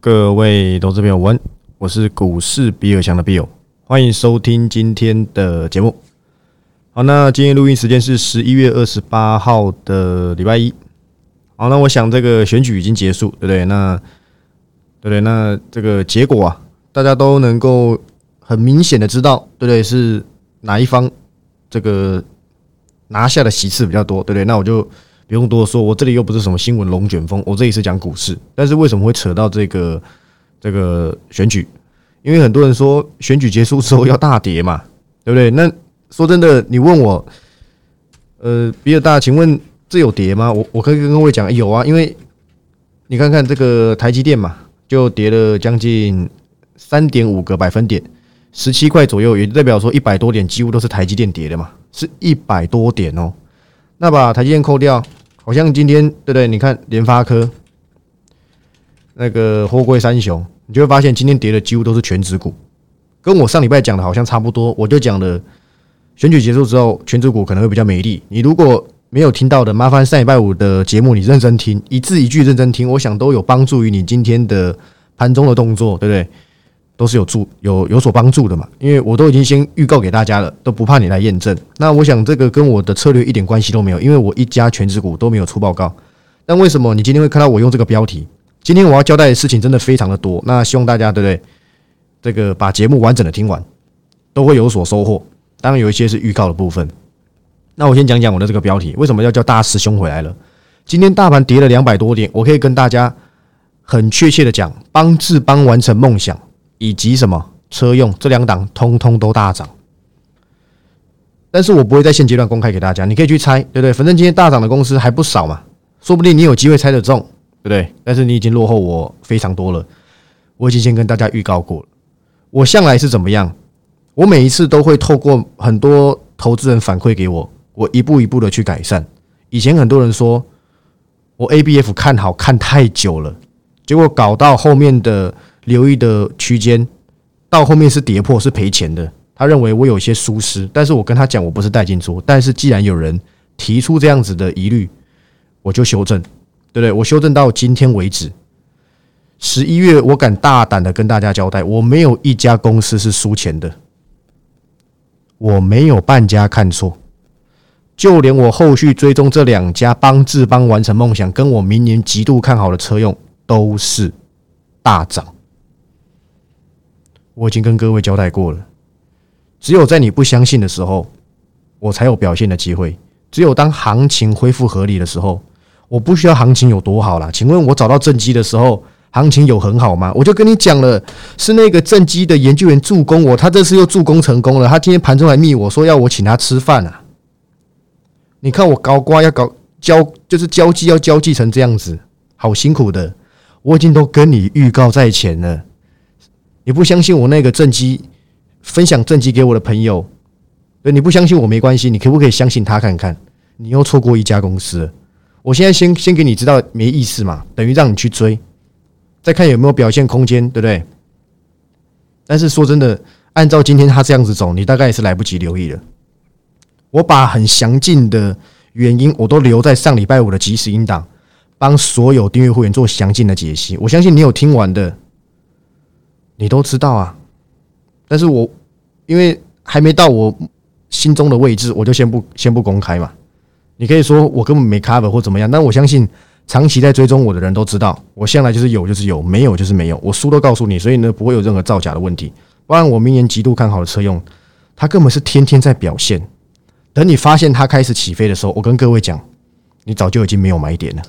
各位投资朋友，晚，我是股市比尔强的比友欢迎收听今天的节目。好，那今天录音时间是十一月二十八号的礼拜一。好，那我想这个选举已经结束，对不对？那对不对？那这个结果啊，大家都能够很明显的知道，对不对？是哪一方这个拿下的席次比较多，对不对？那我就。不用多说，我这里又不是什么新闻龙卷风，我这里是讲股市。但是为什么会扯到这个这个选举？因为很多人说选举结束之后要大跌嘛，对不对？那说真的，你问我，呃，比尔大，请问这有跌吗？我我可以跟各位讲，有啊，因为你看看这个台积电嘛，就跌了将近三点五个百分点，十七块左右，也代表说一百多点几乎都是台积电跌的嘛，是一百多点哦。那把台积电扣掉。好像今天对不对？你看联发科那个货柜三雄，你就会发现今天跌的几乎都是全职股，跟我上礼拜讲的好像差不多。我就讲了，选举结束之后，全职股可能会比较美丽。你如果没有听到的，麻烦上礼拜五的节目你认真听，一字一句认真听，我想都有帮助于你今天的盘中的动作，对不对？都是有助有有所帮助的嘛，因为我都已经先预告给大家了，都不怕你来验证。那我想这个跟我的策略一点关系都没有，因为我一家全职股都没有出报告。但为什么你今天会看到我用这个标题？今天我要交代的事情真的非常的多，那希望大家对不对？这个把节目完整的听完，都会有所收获。当然有一些是预告的部分。那我先讲讲我的这个标题，为什么要叫大师兄回来了？今天大盘跌了两百多点，我可以跟大家很确切的讲，帮志邦完成梦想。以及什么车用这两档通通都大涨，但是我不会在现阶段公开给大家，你可以去猜，对不对？反正今天大涨的公司还不少嘛，说不定你有机会猜得中，对不对？但是你已经落后我非常多了，我已经先跟大家预告过了。我向来是怎么样？我每一次都会透过很多投资人反馈给我，我一步一步的去改善。以前很多人说我 A B F 看好看太久了，结果搞到后面的。留意的区间到后面是跌破，是赔钱的。他认为我有些疏失，但是我跟他讲，我不是带进出。但是既然有人提出这样子的疑虑，我就修正，对不对？我修正到今天为止，十一月我敢大胆的跟大家交代，我没有一家公司是输钱的，我没有半家看错，就连我后续追踪这两家帮志邦完成梦想，跟我明年极度看好的车用都是大涨。我已经跟各位交代过了，只有在你不相信的时候，我才有表现的机会。只有当行情恢复合理的时候，我不需要行情有多好啦。请问我找到正机的时候，行情有很好吗？我就跟你讲了，是那个正机的研究员助攻我，他这次又助攻成功了。他今天盘中来密我说要我请他吃饭啊！你看我搞瓜要搞交，就是交际要交际成这样子，好辛苦的。我已经都跟你预告在前了。你不相信我那个正机分享正机给我的朋友，对你不相信我没关系，你可不可以相信他看看？你又错过一家公司，我现在先先给你知道没意思嘛，等于让你去追，再看有没有表现空间，对不对？但是说真的，按照今天他这样子走，你大概也是来不及留意了。我把很详尽的原因我都留在上礼拜五的即时音档，帮所有订阅会员做详尽的解析。我相信你有听完的。你都知道啊，但是我因为还没到我心中的位置，我就先不先不公开嘛。你可以说我根本没 cover 或怎么样，但我相信长期在追踪我的人都知道，我向来就是有就是有，没有就是没有。我书都告诉你，所以呢不会有任何造假的问题。不然我明年极度看好的车用，它根本是天天在表现。等你发现它开始起飞的时候，我跟各位讲，你早就已经没有买点了。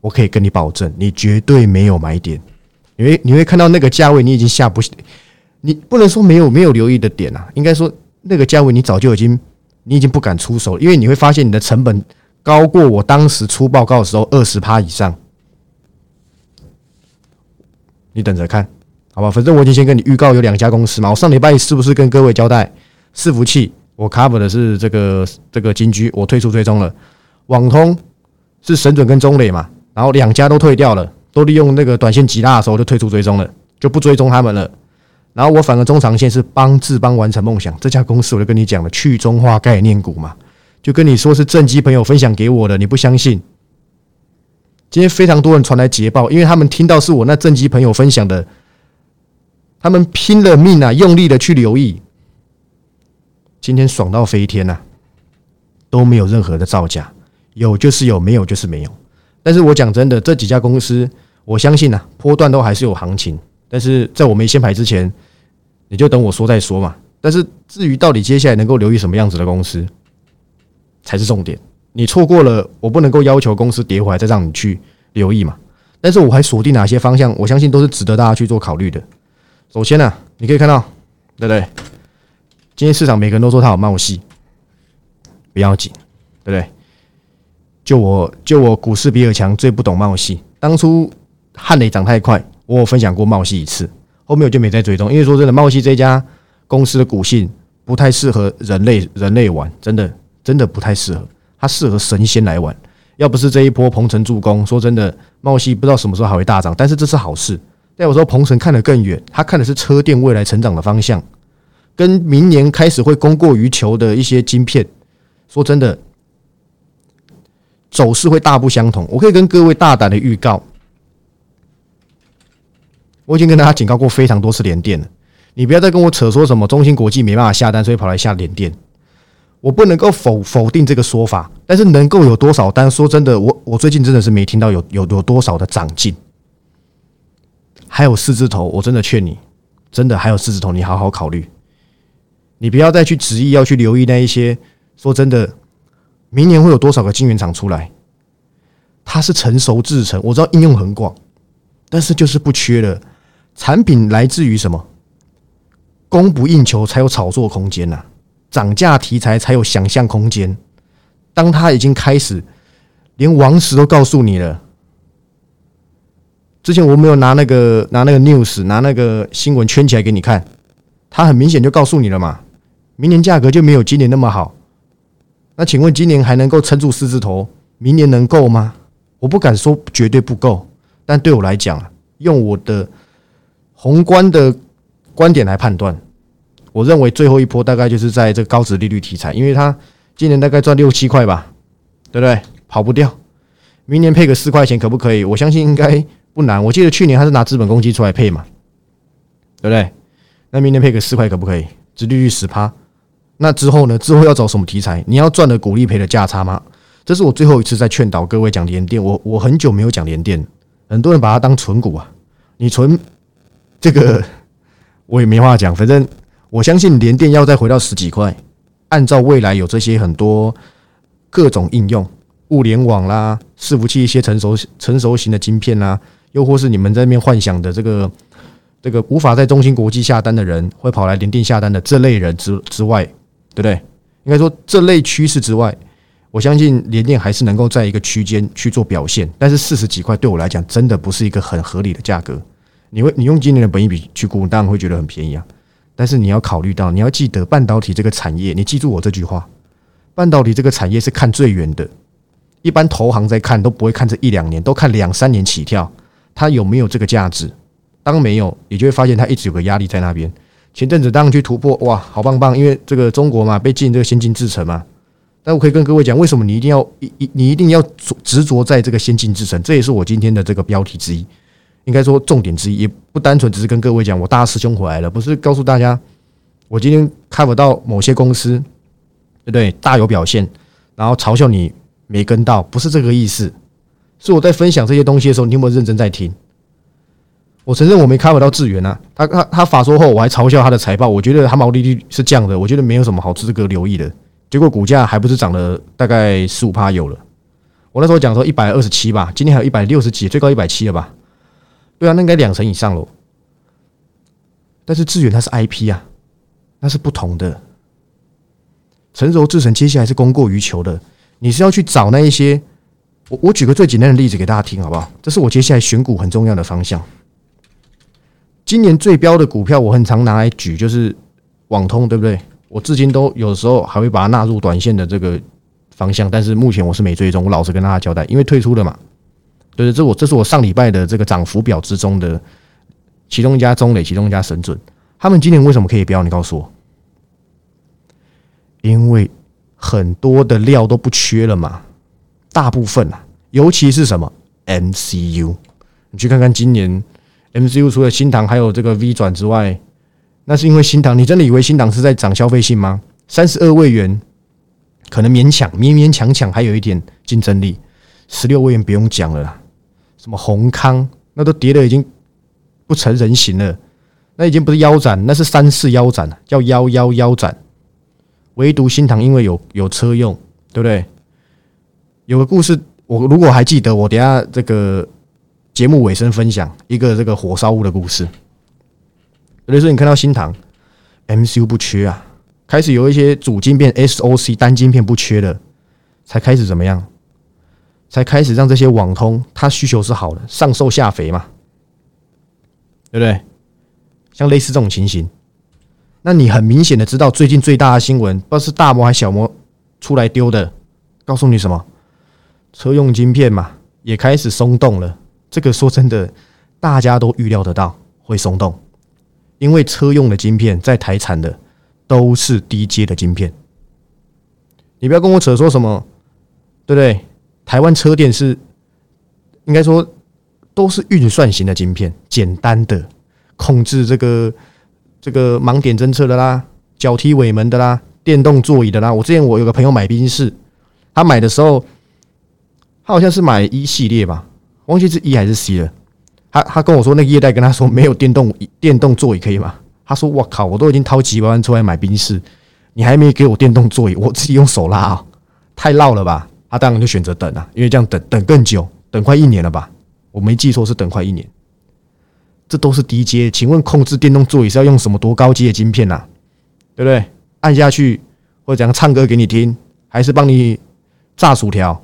我可以跟你保证，你绝对没有买点。你会你会看到那个价位，你已经下不，你不能说没有没有留意的点啊，应该说那个价位你早就已经你已经不敢出手，因为你会发现你的成本高过我当时出报告的时候二十趴以上。你等着看，好吧？反正我已经先跟你预告有两家公司嘛。我上礼拜是不是跟各位交代，伺服器我 cover 的是这个这个金居，我退出追踪了。网通是神准跟中磊嘛，然后两家都退掉了。都利用那个短线极大的时候就退出追踪了，就不追踪他们了。然后我反而中长线是帮志邦完成梦想这家公司，我就跟你讲了去中化概念股嘛，就跟你说是正机朋友分享给我的，你不相信？今天非常多人传来捷报，因为他们听到是我那正机朋友分享的，他们拼了命啊，用力的去留意，今天爽到飞天呐，都没有任何的造假，有就是有，没有就是没有。但是我讲真的，这几家公司，我相信啊，波段都还是有行情。但是在我没先排之前，你就等我说再说嘛。但是至于到底接下来能够留意什么样子的公司，才是重点。你错过了，我不能够要求公司跌回来再让你去留意嘛。但是我还锁定哪些方向，我相信都是值得大家去做考虑的。首先呢，你可以看到，对不对？今天市场每个人都说它有冒戏，不要紧，对不对？就我就我股市比尔强最不懂冒戏。当初汉雷涨太快，我有分享过冒戏一次，后面我就没再追踪，因为说真的，冒戏这家公司的股性不太适合人类人类玩，真的真的不太适合。它适合神仙来玩，要不是这一波鹏程助攻，说真的，茂系不知道什么时候还会大涨。但是这是好事，但有时候鹏程看得更远，他看的是车电未来成长的方向，跟明年开始会供过于求的一些晶片，说真的，走势会大不相同。我可以跟各位大胆的预告，我已经跟大家警告过非常多次连电了，你不要再跟我扯说什么中芯国际没办法下单，所以跑来下连电。我不能够否否定这个说法，但是能够有多少单？说真的，我我最近真的是没听到有有有多少的长进。还有四字头，我真的劝你，真的还有四字头，你好好考虑。你不要再去执意要去留意那一些。说真的，明年会有多少个晶圆厂出来？它是成熟制成，我知道应用很广，但是就是不缺了。产品来自于什么？供不应求才有炒作空间呐。涨价题材才有想象空间。当它已经开始，连王石都告诉你了。之前我没有拿那个拿那个 news 拿那个新闻圈起来给你看，它很明显就告诉你了嘛。明年价格就没有今年那么好。那请问今年还能够撑住四字头？明年能够吗？我不敢说绝对不够，但对我来讲，用我的宏观的观点来判断。我认为最后一波大概就是在这个高值利率题材，因为它今年大概赚六七块吧，对不对？跑不掉。明年配个四块钱可不可以？我相信应该不难。我记得去年他是拿资本公积出来配嘛，对不对？那明年配个四块可不可以？值利率十趴。那之后呢？之后要找什么题材？你要赚的股利赔的价差吗？这是我最后一次在劝导各位讲联电。我我很久没有讲联电，很多人把它当存股啊。你存这个我也没话讲，反正。我相信联电要再回到十几块，按照未来有这些很多各种应用，物联网啦，伺服器一些成熟成熟型的晶片啦，又或是你们在那边幻想的这个这个无法在中芯国际下单的人，会跑来联电下单的这类人之之外，对不对？应该说这类趋势之外，我相信联电还是能够在一个区间去做表现。但是四十几块对我来讲，真的不是一个很合理的价格。你会你用今年的本益比去估，当然会觉得很便宜啊。但是你要考虑到，你要记得半导体这个产业，你记住我这句话：半导体这个产业是看最远的。一般投行在看都不会看这一两年，都看两三年起跳，它有没有这个价值？当没有，你就会发现它一直有个压力在那边。前阵子当然去突破，哇，好棒棒！因为这个中国嘛，被禁这个先进制程嘛。但我可以跟各位讲，为什么你一定要一一你一定要执着在这个先进制程？这也是我今天的这个标题之一。应该说重点之一，也不单纯只是跟各位讲我大师兄回来了，不是告诉大家我今天看不到某些公司，对不对？大有表现，然后嘲笑你没跟到，不是这个意思。是我在分享这些东西的时候，你有没有认真在听？我承认我没看不到智源啊，他他他法说后，我还嘲笑他的财报，我觉得他毛利率是降的，我觉得没有什么好值得留意的。结果股价还不是涨了大概十五趴有了。我那时候讲说一百二十七吧，今天还有一百六十几，最高一百七了吧？对啊，那应该两成以上喽。但是智远它是 IP 啊，那是不同的。成熟制成接下来是供过于求的，你是要去找那一些。我我举个最简单的例子给大家听好不好？这是我接下来选股很重要的方向。今年最标的股票，我很常拿来举，就是网通，对不对？我至今都有时候还会把它纳入短线的这个方向，但是目前我是没追踪，我老实跟大家交代，因为退出了嘛。对对，这我这是我上礼拜的这个涨幅表之中的其中一家中磊，其中一家神准。他们今年为什么可以标？你告诉我，因为很多的料都不缺了嘛，大部分啊，尤其是什么 MCU。你去看看今年 MCU 除了新塘还有这个 V 转之外，那是因为新塘，你真的以为新塘是在涨消费性吗？三十二位元可能勉强勉勉强强还有一点竞争力，十六位元不用讲了啦，什么宏康那都跌的已经不成人形了，那已经不是腰斩，那是三次腰斩了，叫腰腰腰斩。唯独新塘因为有有车用，对不对？有个故事，我如果还记得，我等下这个节目尾声分享一个这个火烧屋的故事。有的时候你看到新塘 MCU 不缺啊，开始有一些主晶片 SOC 单晶片不缺了，才开始怎么样？才开始让这些网通它需求是好的，上瘦下肥嘛，对不对？像类似这种情形，那你很明显的知道最近最大的新闻，不知道是大模还小模出来丢的，告诉你什么？车用晶片嘛，也开始松动了。这个说真的，大家都预料得到会松动。因为车用的晶片在台产的都是低阶的晶片，你不要跟我扯说什么，对不对？台湾车电是应该说都是运算型的晶片，简单的控制这个这个盲点侦测的啦，脚踢尾门的啦，电动座椅的啦。我之前我有个朋友买宾士，他买的时候他好像是买一系列吧，忘记是一还是 C 了。他他跟我说，那个业代跟他说没有电动电动座椅可以吗？他说：“我靠，我都已经掏几百万出来买宾士，你还没给我电动座椅，我自己用手拉啊，太绕了吧？”他当然就选择等啊，因为这样等等更久，等快一年了吧？我没记错是等快一年。这都是低阶，请问控制电动座椅是要用什么多高阶的晶片呐？对不对？按下去或者怎样唱歌给你听，还是帮你炸薯条，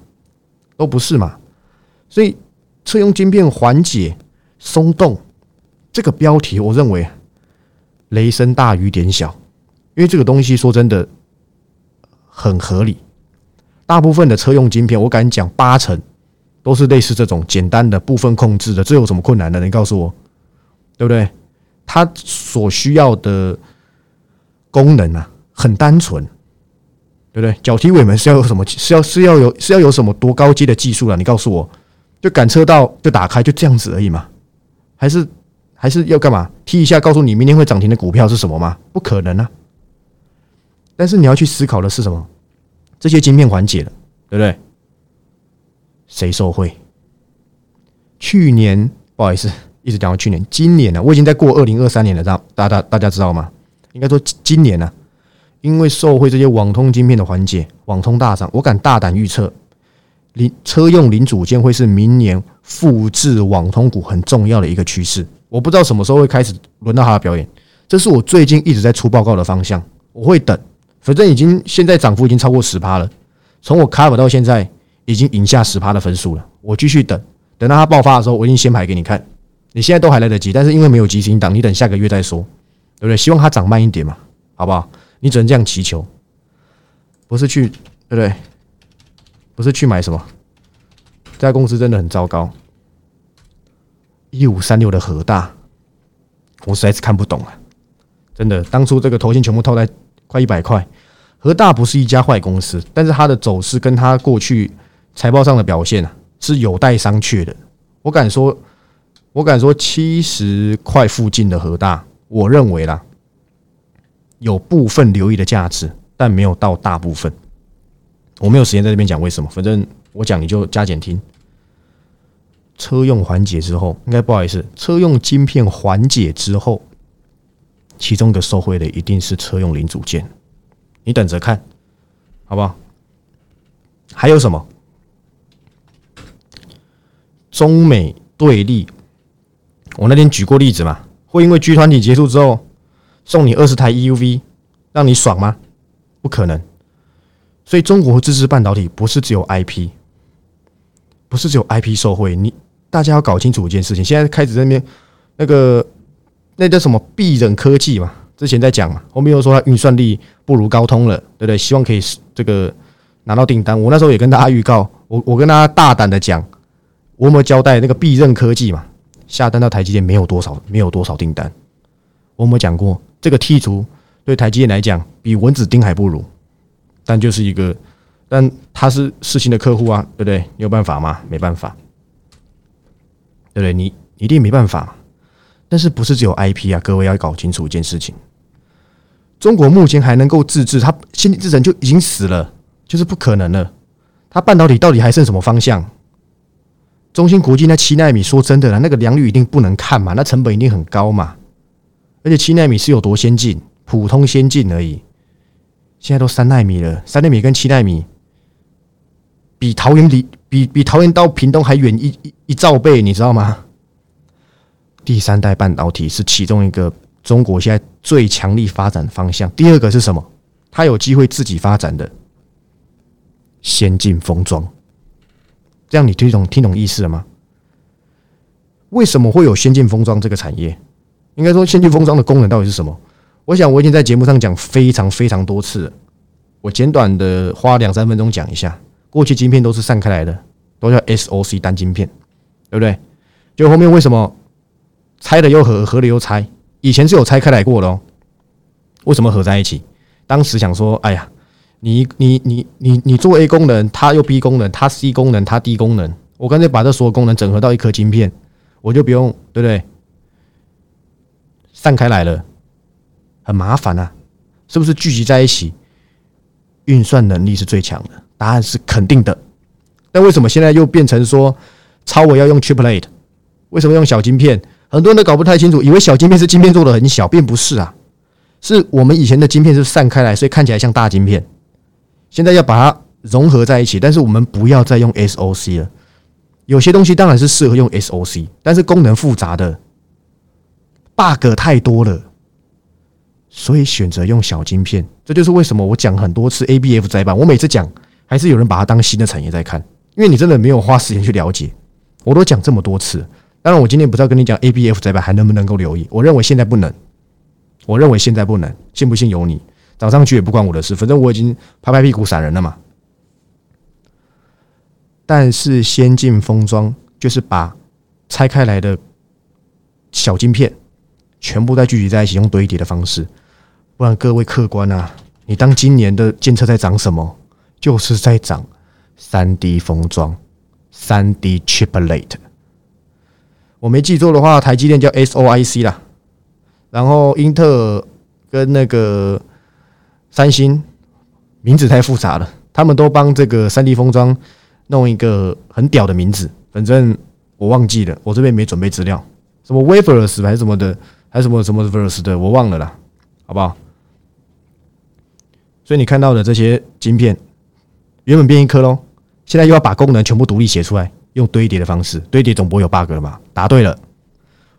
都不是嘛？所以车用晶片缓解。松动这个标题，我认为雷声大雨点小，因为这个东西说真的很合理。大部分的车用晶片，我敢讲八成都是类似这种简单的部分控制的，这有什么困难的？你告诉我，对不对？它所需要的功能啊，很单纯，对不对？脚踢尾门是要有什么？是要是要有是要有什么多高阶的技术了？你告诉我，就赶车道就打开，就这样子而已嘛。还是还是要干嘛？踢一下，告诉你明天会涨停的股票是什么吗？不可能啊！但是你要去思考的是什么？这些晶片缓解了，对不对？谁受贿？去年不好意思，一直讲到去年，今年呢？我已经在过二零二三年了，大大大大家知道吗？应该说今年呢，因为受贿这些网通晶片的缓解，网通大涨，我敢大胆预测。零车用零组件会是明年复制网通股很重要的一个趋势。我不知道什么时候会开始轮到它的表演，这是我最近一直在出报告的方向。我会等，反正已经现在涨幅已经超过十趴了。从我 cover 到现在已经赢下十趴的分数了。我继续等，等到它爆发的时候，我已经先排给你看。你现在都还来得及，但是因为没有急行档，你等下个月再说，对不对？希望它涨慢一点嘛，好不好？你只能这样祈求，不是去，对不对？不是去买什么？这家公司真的很糟糕。一五三六的和大，我实在是看不懂啊！真的，当初这个头线全部套在快一百块，和大不是一家坏公司，但是它的走势跟它过去财报上的表现啊，是有待商榷的。我敢说，我敢说七十块附近的和大，我认为啦，有部分留意的价值，但没有到大部分。我没有时间在这边讲为什么，反正我讲你就加减听。车用缓解之后，应该不好意思，车用晶片缓解之后，其中的受惠的一定是车用零组件，你等着看，好不好？还有什么？中美对立，我那天举过例子嘛，会因为 G 团体结束之后送你二十台 EUV，让你爽吗？不可能。所以，中国自制半导体不是只有 IP，不是只有 IP 受贿。你大家要搞清楚一件事情。现在开始在那边那个那叫什么必忍科技嘛？之前在讲嘛，后面又说它运算力不如高通了，对不对？希望可以这个拿到订单。我那时候也跟大家预告，我我跟大家大胆的讲，我们交代那个必任科技嘛，下单到台积电没有多少，没有多少订单。我们讲过，这个剔除对台积电来讲，比蚊子叮还不如。但就是一个，但他是世新的客户啊，对不对？你有办法吗？没办法。对不对？你一定没办法。但是不是只有 IP 啊？各位要搞清楚一件事情：中国目前还能够自制，它先进制程就已经死了，就是不可能了。它半导体到底还剩什么方向？中芯国际那七纳米，说真的啦，那个良率一定不能看嘛，那成本一定很高嘛。而且七纳米是有多先进？普通先进而已。现在都三纳米了，三纳米跟七纳米比桃园离比比桃园到屏东还远一一一兆倍，你知道吗？第三代半导体是其中一个中国现在最强力发展方向。第二个是什么？它有机会自己发展的先进封装。这样你听懂听懂意思了吗？为什么会有先进封装这个产业？应该说，先进封装的功能到底是什么？我想我已经在节目上讲非常非常多次了。我简短的花两三分钟讲一下。过去晶片都是散开来的，都叫 SOC 单晶片，对不对？就后面为什么拆了又合，合了又拆？以前是有拆开来过的哦。为什么合在一起？当时想说，哎呀。你你你你你做 A 功能，它又 B 功能，它 C 功能，它 D 功能，我干脆把这所有功能整合到一颗晶片，我就不用对不对？散开来了，很麻烦啊，是不是聚集在一起？运算能力是最强的，答案是肯定的。但为什么现在又变成说超微要用 Triplet？为什么用小晶片？很多人都搞不太清楚，以为小晶片是晶片做的很小，并不是啊，是我们以前的晶片是散开来，所以看起来像大晶片。现在要把它融合在一起，但是我们不要再用 SOC 了。有些东西当然是适合用 SOC，但是功能复杂的 bug 太多了，所以选择用小晶片。这就是为什么我讲很多次 ABF 载板，我每次讲还是有人把它当新的产业在看，因为你真的没有花时间去了解。我都讲这么多次，当然我今天不知道跟你讲 ABF 载板还能不能够留意，我认为现在不能，我认为现在不能，信不信由你。涨上去也不关我的事，反正我已经拍拍屁股闪人了嘛。但是先进封装就是把拆开来的小晶片全部再聚集在一起，用堆叠的方式。不然各位客官啊，你当今年的监测在涨什么？就是在涨三 D 封装，三 D chiplet。我没记错的话，台积电叫 SOIC 啦，然后英特尔跟那个。三星名字太复杂了，他们都帮这个三 D 封装弄一个很屌的名字，反正我忘记了，我这边没准备资料，什么 Wafers 还是什么的，还是什么什么 Vers 的，我忘了啦，好不好？所以你看到的这些晶片，原本变一颗喽，现在又要把功能全部独立写出来，用堆叠的方式，堆叠总不会有 bug 了嘛？答对了，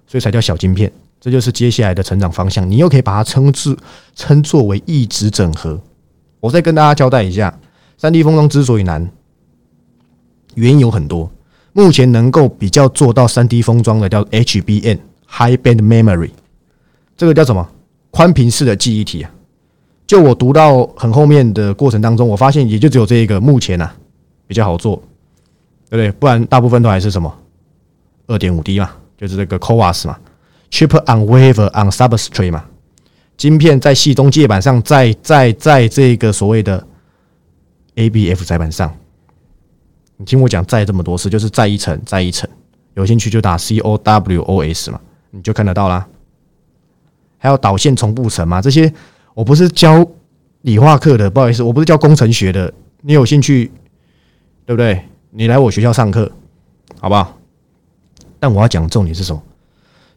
所以才叫小晶片。这就是接下来的成长方向，你又可以把它称之称作为异质整合。我再跟大家交代一下，三 D 封装之所以难，原因有很多。目前能够比较做到三 D 封装的叫 HBM（High Band Memory），这个叫什么？宽频式的记忆体啊。就我读到很后面的过程当中，我发现也就只有这一个目前啊比较好做，对不对？不然大部分都还是什么二点五 D 嘛，就是这个 CoWAS 嘛。Chip on wafer on substrate 嘛，晶片在系中介板上，在在在这个所谓的 ABF 载板上，你听我讲，再这么多次，就是再一层，再一层。有兴趣就打 COWOS 嘛，你就看得到啦。还有导线重布层嘛，这些我不是教理化课的，不好意思，我不是教工程学的。你有兴趣，对不对？你来我学校上课，好不好？但我要讲重点是什么？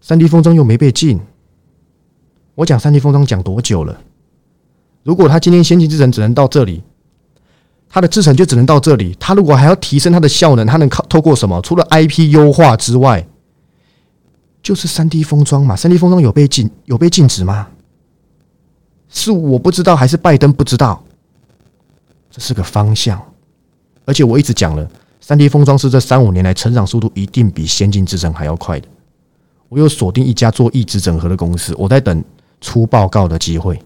三 D 封装又没被禁，我讲三 D 封装讲多久了？如果他今天先进制程只能到这里，它的制程就只能到这里。它如果还要提升它的效能，它能靠透过什么？除了 IP 优化之外，就是三 D 封装嘛。三 D 封装有被禁有被禁止吗？是我不知道，还是拜登不知道？这是个方向，而且我一直讲了，三 D 封装是这三五年来成长速度一定比先进制程还要快的。我又锁定一家做一直整合的公司，我在等出报告的机会，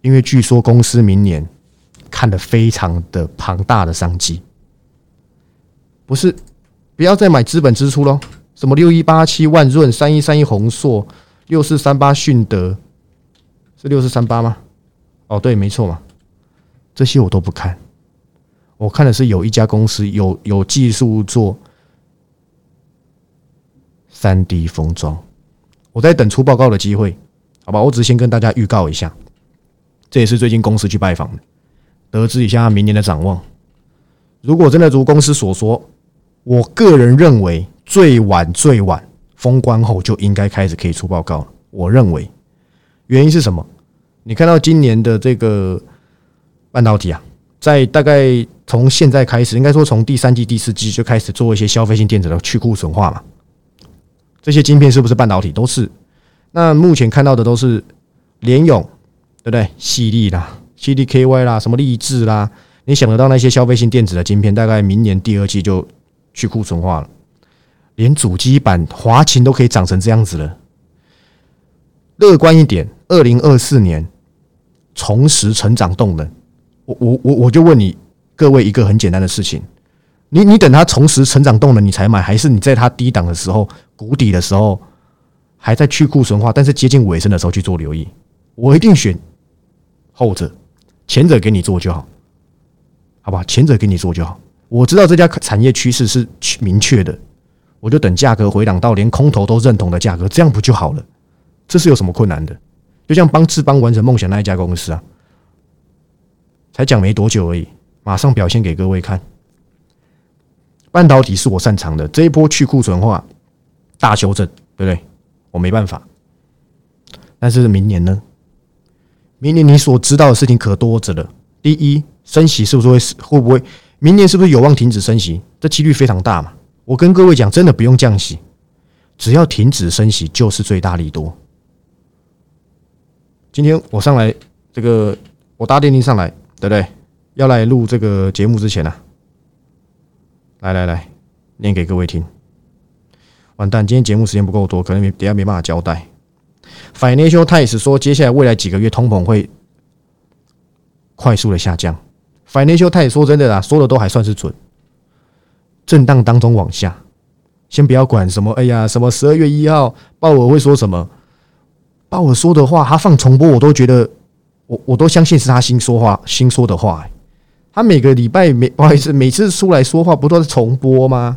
因为据说公司明年看的非常的庞大的商机，不是不要再买资本支出喽？什么六一八七万润、三一三一宏硕、六四三八迅德，这六四三八吗？哦，对，没错嘛，这些我都不看，我看的是有一家公司有有技术做。三 D 封装。我在等出报告的机会，好吧？我只是先跟大家预告一下，这也是最近公司去拜访的，得知一下明年的展望。如果真的如公司所说，我个人认为最晚最晚封关后就应该开始可以出报告了。我认为原因是什么？你看到今年的这个半导体啊，在大概从现在开始，应该说从第三季、第四季就开始做一些消费性电子的去库存化嘛。这些晶片是不是半导体？都是。那目前看到的都是联咏，对不对？细粒啦，CDKY 啦，什么立志啦，你想得到那些消费性电子的晶片，大概明年第二季就去库存化了。连主机板华擎都可以长成这样子了。乐观一点，二零二四年重拾成长动能。我我我我就问你各位一个很简单的事情。你你等它重拾成长动能，你才买，还是你在它低档的时候、谷底的时候，还在去库存化，但是接近尾声的时候去做留意？我一定选后者，前者给你做就好，好吧？前者给你做就好。我知道这家产业趋势是明确的，我就等价格回档到连空头都认同的价格，这样不就好了？这是有什么困难的？就像帮志邦完成梦想那一家公司啊，才讲没多久而已，马上表现给各位看。半导体是我擅长的，这一波去库存化大修正，对不对？我没办法。但是明年呢？明年你所知道的事情可多着了。第一，升息是不是会会不会？明年是不是有望停止升息？这几率非常大嘛。我跟各位讲，真的不用降息，只要停止升息就是最大利多。今天我上来这个，我搭电梯上来，对不对？要来录这个节目之前呢？来来来，念给各位听。完蛋，今天节目时间不够多，可能等下没办法交代。Financial Times 说，接下来未来几个月通膨会快速的下降。Financial Times 说真的啦，说的都还算是准。震荡当中往下，先不要管什么，哎呀，什么十二月一号鲍尔会说什么？把我说的话，他放重播，我都觉得，我我都相信是他新说话、新说的话。他每个礼拜每不好意思，每次出来说话不都是重播吗？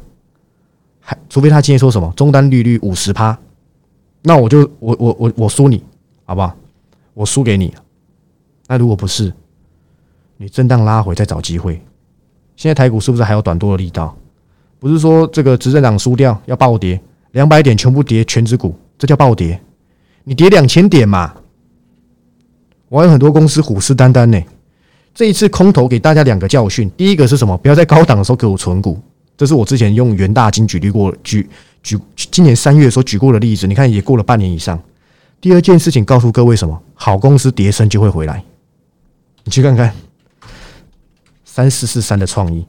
还除非他今天说什么中单利率五十趴，那我就我我我我输你好不好？我输给你。那如果不是，你震荡拉回再找机会。现在台股是不是还有短多的力道？不是说这个执政党输掉要暴跌，两百点全部跌全指股，这叫暴跌？你跌两千点嘛？我有很多公司虎视眈眈呢。这一次空头给大家两个教训，第一个是什么？不要在高档的时候给我存股，这是我之前用元大金举例过，举举今年三月所举过的例子。你看也过了半年以上。第二件事情告诉各位什么？好公司跌升就会回来。你去看看三四四三的创意，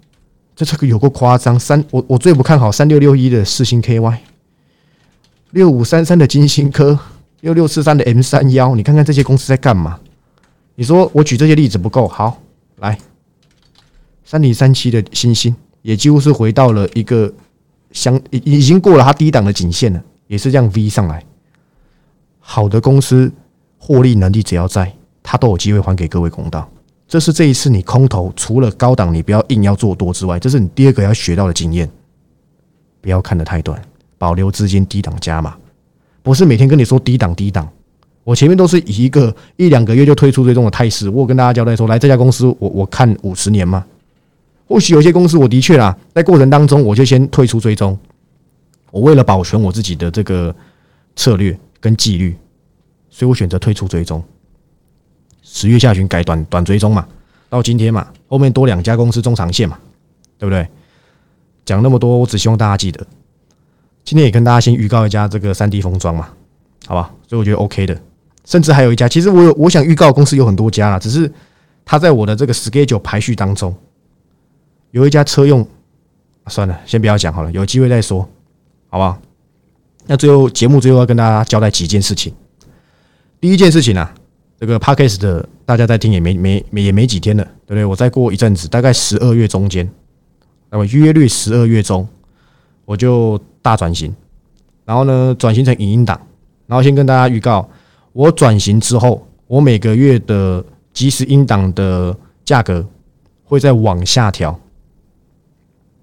这这个有过夸张。三我我最不看好三六六一的四星 KY，六五三三的金星科，六六四三的 M 三幺，你看看这些公司在干嘛？你说我举这些例子不够好，来，三零三七的星星也几乎是回到了一个相已已经过了它低档的颈线了，也是这样 V 上来。好的公司获利能力只要在，它都有机会还给各位公道。这是这一次你空头除了高档你不要硬要做多之外，这是你第二个要学到的经验。不要看得太短，保留资金低档加码，不是每天跟你说低档低档。我前面都是以一个一两个月就退出追踪的态势，我跟大家交代说，来这家公司我我看五十年嘛。或许有些公司我的确啦，在过程当中我就先退出追踪，我为了保全我自己的这个策略跟纪律，所以我选择退出追踪。十月下旬改短短追踪嘛，到今天嘛，后面多两家公司中长线嘛，对不对？讲那么多，我只希望大家记得，今天也跟大家先预告一家这个三 D 封装嘛，好吧？所以我觉得 OK 的。甚至还有一家，其实我有我想预告公司有很多家了，只是它在我的这个 schedule 排序当中，有一家车用，算了，先不要讲好了，有机会再说，好不好？那最后节目最后要跟大家交代几件事情。第一件事情啊，这个 podcast 的大家在听也没没没也没几天了，对不对？我再过一阵子，大概十二月中间，那么约略十二月中，我就大转型，然后呢，转型成影音档，然后先跟大家预告。我转型之后，我每个月的即时音档的价格会在往下调。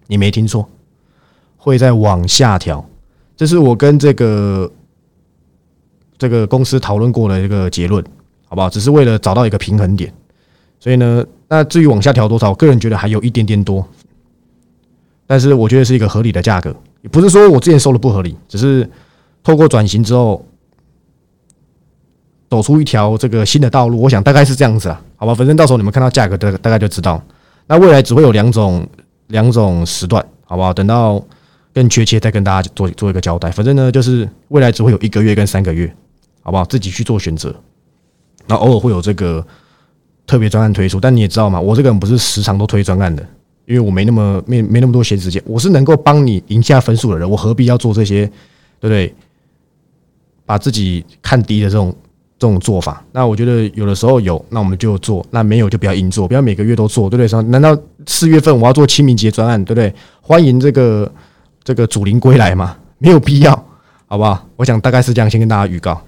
你没听错，会在往下调。这是我跟这个这个公司讨论过的一个结论，好不好？只是为了找到一个平衡点，所以呢，那至于往下调多少，我个人觉得还有一点点多，但是我觉得是一个合理的价格，也不是说我之前收的不合理，只是透过转型之后走出一条这个新的道路，我想大概是这样子啊，好吧？反正到时候你们看到价格，大大概就知道。那未来只会有两种两种时段，好不好？等到更确切再跟大家做做一个交代。反正呢，就是未来只会有一个月跟三个月，好不好？自己去做选择。那偶尔会有这个特别专案推出，但你也知道嘛，我这个人不是时常都推专案的，因为我没那么没没那么多闲时间。我是能够帮你赢下分数的人，我何必要做这些，对不对？把自己看低的这种。这种做法，那我觉得有的时候有，那我们就做；那没有就不要硬做，不要每个月都做，对不对？说难道四月份我要做清明节专案，对不对？欢迎这个这个祖灵归来嘛？没有必要，好不好？我想大概是这样，先跟大家预告。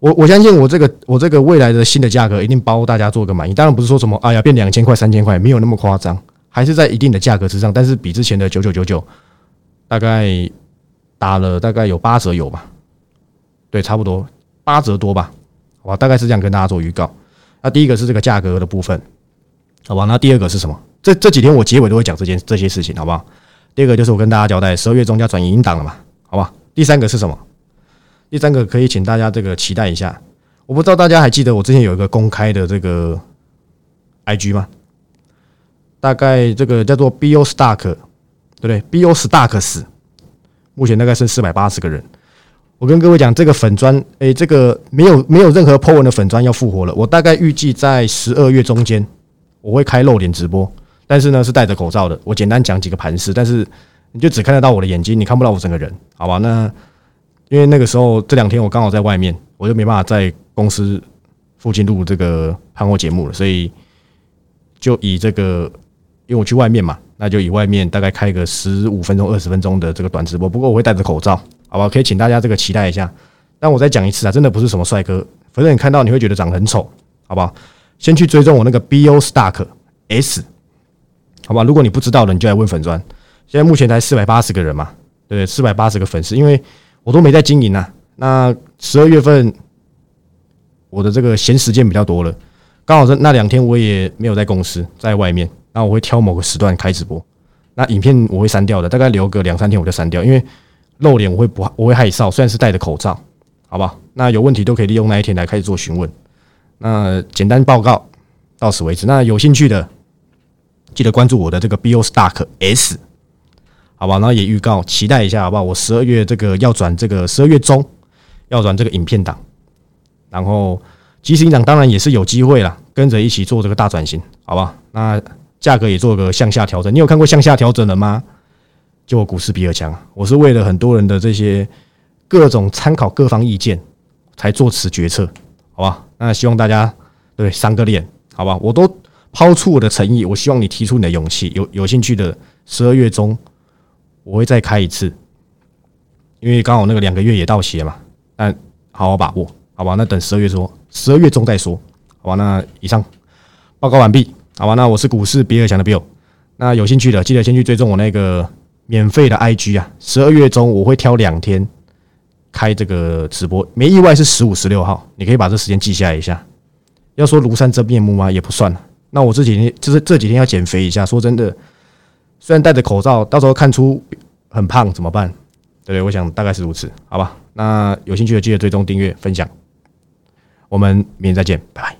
我我相信我这个我这个未来的新的价格一定包大家做个满意。当然不是说什么哎呀变两千块三千块，没有那么夸张，还是在一定的价格之上，但是比之前的九九九九大概打了大概有八折有吧？对，差不多八折多吧。好吧，大概是这样跟大家做预告。那第一个是这个价格的部分，好吧？那第二个是什么？这这几天我结尾都会讲这件这些事情，好不好？第二个就是我跟大家交代，十二月中要转营档了嘛，好吧？第三个是什么？第三个可以请大家这个期待一下。我不知道大家还记得我之前有一个公开的这个 IG 吗？大概这个叫做 BO Stack，对不对？BO Stacks，目前大概是四百八十个人。我跟各位讲，这个粉砖，诶，这个没有没有任何 po 文的粉砖要复活了。我大概预计在十二月中间，我会开露脸直播，但是呢是戴着口罩的。我简单讲几个盘势，但是你就只看得到我的眼睛，你看不到我整个人，好吧？那因为那个时候这两天我刚好在外面，我就没办法在公司附近录这个盘后节目了，所以就以这个，因为我去外面嘛，那就以外面大概开个十五分钟、二十分钟的这个短直播。不过我会戴着口罩。好吧，可以请大家这个期待一下。但我再讲一次啊，真的不是什么帅哥，反正你看到你会觉得长得很丑，好不好？先去追踪我那个 BO Stark S，好吧？如果你不知道的，你就来问粉砖。现在目前才四百八十个人嘛，对不对？四百八十个粉丝，因为我都没在经营啊。那十二月份我的这个闲时间比较多了，刚好是那两天我也没有在公司，在外面。那我会挑某个时段开直播，那影片我会删掉的，大概留个两三天我就删掉，因为。露脸我会不我会害臊，虽然是戴着口罩，好吧？那有问题都可以利用那一天来开始做询问。那简单报告到此为止。那有兴趣的记得关注我的这个 BO Stark S，好吧？然后也预告期待一下，好不好？我十二月这个要转这个十二月中要转这个影片档，然后即时影档当然也是有机会啦，跟着一起做这个大转型，好吧？那价格也做个向下调整。你有看过向下调整的吗？就我股市比尔强，我是为了很多人的这些各种参考各方意见才做此决策，好吧？那希望大家对三个脸，好吧？我都抛出我的诚意，我希望你提出你的勇气。有有兴趣的，十二月中我会再开一次，因为刚好那个两个月也到期了嘛。但好好把握，好吧？那等十二月说，十二月中再说，好吧？那以上报告完毕，好吧？那我是股市比尔强的 Bill，那有兴趣的记得先去追踪我那个。免费的 IG 啊，十二月中我会挑两天开这个直播，没意外是十五、十六号，你可以把这时间记下来一下。要说庐山真面目吗？也不算。那我这几天就是这几天要减肥一下。说真的，虽然戴着口罩，到时候看出很胖怎么办？对对？我想大概是如此，好吧？那有兴趣的记得追踪、订阅、分享。我们明天再见，拜拜。